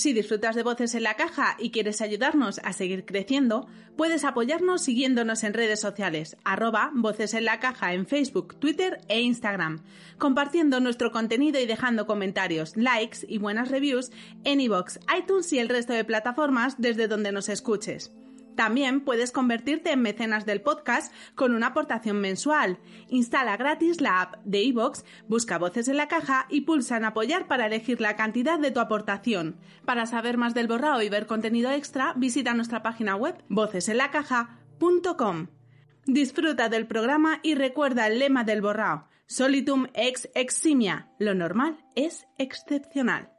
Si disfrutas de Voces en la Caja y quieres ayudarnos a seguir creciendo, puedes apoyarnos siguiéndonos en redes sociales, arroba Voces en la Caja en Facebook, Twitter e Instagram, compartiendo nuestro contenido y dejando comentarios, likes y buenas reviews en iVoox, iTunes y el resto de plataformas desde donde nos escuches. También puedes convertirte en mecenas del podcast con una aportación mensual. Instala gratis la app de iVoox, busca voces en la caja y pulsa en apoyar para elegir la cantidad de tu aportación. Para saber más del borrado y ver contenido extra, visita nuestra página web vocesenlacaja.com. Disfruta del programa y recuerda el lema del borrado. Solitum ex eximia. Lo normal es excepcional.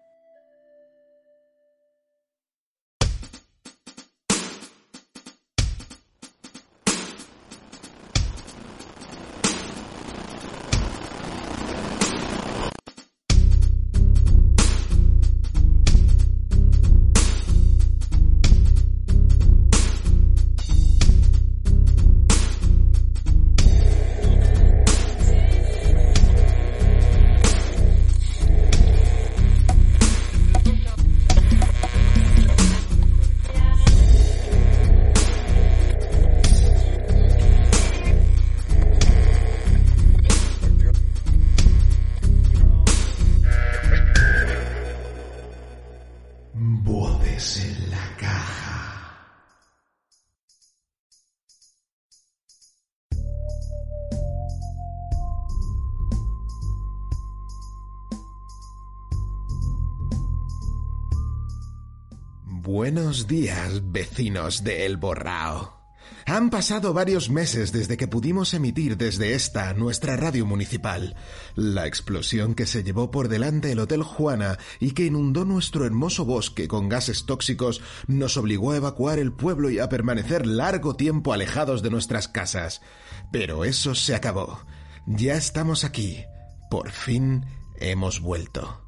Buenos días, vecinos de El Borrao. Han pasado varios meses desde que pudimos emitir desde esta, nuestra radio municipal. La explosión que se llevó por delante el Hotel Juana y que inundó nuestro hermoso bosque con gases tóxicos nos obligó a evacuar el pueblo y a permanecer largo tiempo alejados de nuestras casas. Pero eso se acabó. Ya estamos aquí. Por fin hemos vuelto.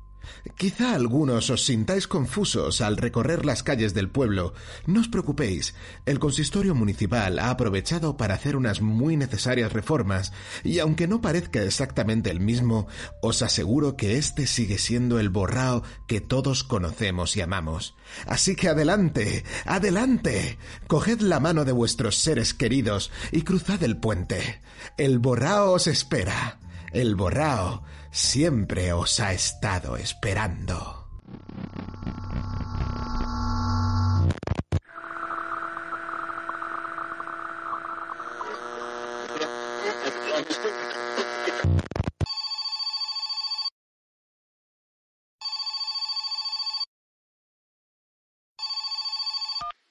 Quizá algunos os sintáis confusos al recorrer las calles del pueblo. No os preocupéis, el consistorio municipal ha aprovechado para hacer unas muy necesarias reformas, y aunque no parezca exactamente el mismo, os aseguro que este sigue siendo el borrao que todos conocemos y amamos. Así que adelante, adelante, coged la mano de vuestros seres queridos y cruzad el puente. El borrao os espera. El borrao siempre os ha estado esperando.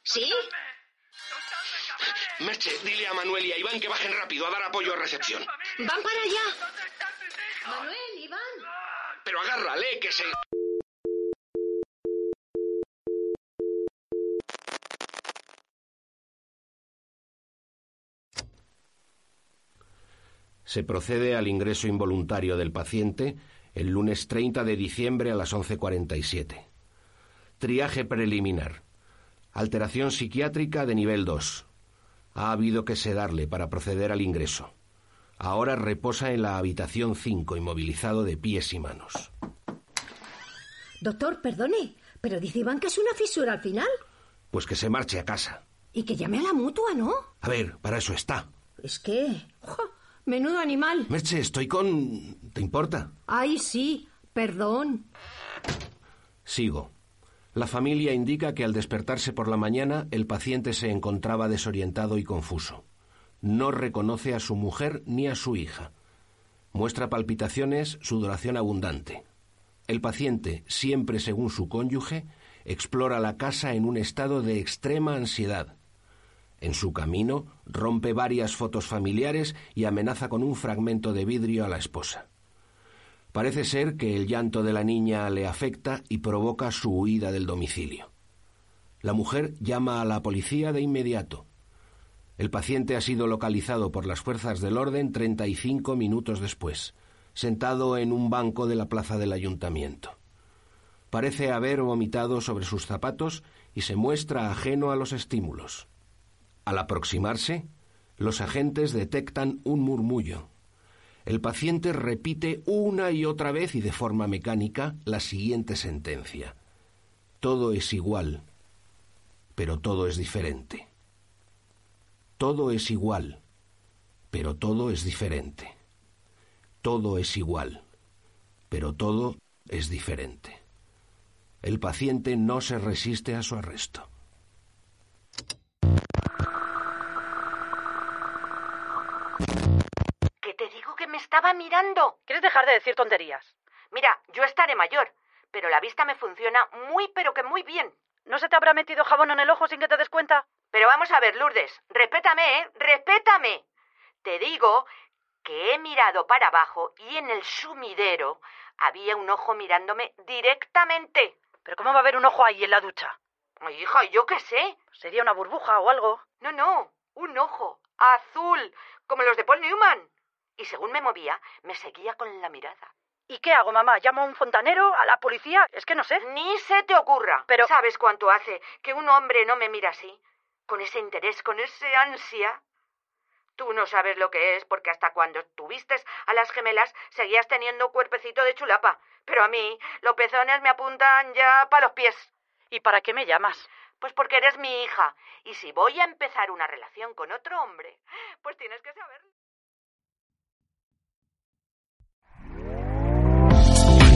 ¿Sí? Merche, dile a Manuel y a Iván que bajen rápido a dar apoyo a recepción. ¿Van para allá? Manuel, Iván. Pero agárrale, que se... Se procede al ingreso involuntario del paciente el lunes 30 de diciembre a las 11.47. Triaje preliminar. Alteración psiquiátrica de nivel 2. Ha habido que sedarle para proceder al ingreso. Ahora reposa en la habitación 5, inmovilizado de pies y manos. Doctor, perdone, pero dice Iván que es una fisura al final. Pues que se marche a casa. Y que llame a la mutua, ¿no? A ver, para eso está. Es que... ¡jo! Menudo animal. Merche, estoy con... ¿Te importa? Ay, sí, perdón. Sigo. La familia indica que al despertarse por la mañana el paciente se encontraba desorientado y confuso. No reconoce a su mujer ni a su hija. Muestra palpitaciones, sudoración abundante. El paciente, siempre según su cónyuge, explora la casa en un estado de extrema ansiedad. En su camino rompe varias fotos familiares y amenaza con un fragmento de vidrio a la esposa. Parece ser que el llanto de la niña le afecta y provoca su huida del domicilio. La mujer llama a la policía de inmediato. El paciente ha sido localizado por las fuerzas del orden 35 minutos después, sentado en un banco de la plaza del ayuntamiento. Parece haber vomitado sobre sus zapatos y se muestra ajeno a los estímulos. Al aproximarse, los agentes detectan un murmullo. El paciente repite una y otra vez y de forma mecánica la siguiente sentencia. Todo es igual, pero todo es diferente. Todo es igual, pero todo es diferente. Todo es igual, pero todo es diferente. El paciente no se resiste a su arresto. Que te digo que me estaba mirando. ¿Quieres dejar de decir tonterías? Mira, yo estaré mayor, pero la vista me funciona muy pero que muy bien. ¿No se te habrá metido jabón en el ojo sin que te des cuenta? Pero vamos a ver, Lourdes, respétame, ¿eh? Respétame. Te digo que he mirado para abajo y en el sumidero había un ojo mirándome directamente. ¿Pero cómo va a haber un ojo ahí en la ducha? Ay, hija, yo qué sé. ¿Sería una burbuja o algo? No, no, un ojo azul, como los de Paul Newman. Y según me movía, me seguía con la mirada. ¿Y qué hago, mamá? ¿Llamo a un fontanero? ¿A la policía? Es que no sé. Ni se te ocurra. Pero- ¿Sabes cuánto hace que un hombre no me mira así? Con ese interés, con ese ansia. Tú no sabes lo que es, porque hasta cuando tuviste a las gemelas seguías teniendo cuerpecito de chulapa. Pero a mí, los pezones me apuntan ya para los pies. ¿Y para qué me llamas? Pues porque eres mi hija. Y si voy a empezar una relación con otro hombre, pues tienes que saberlo.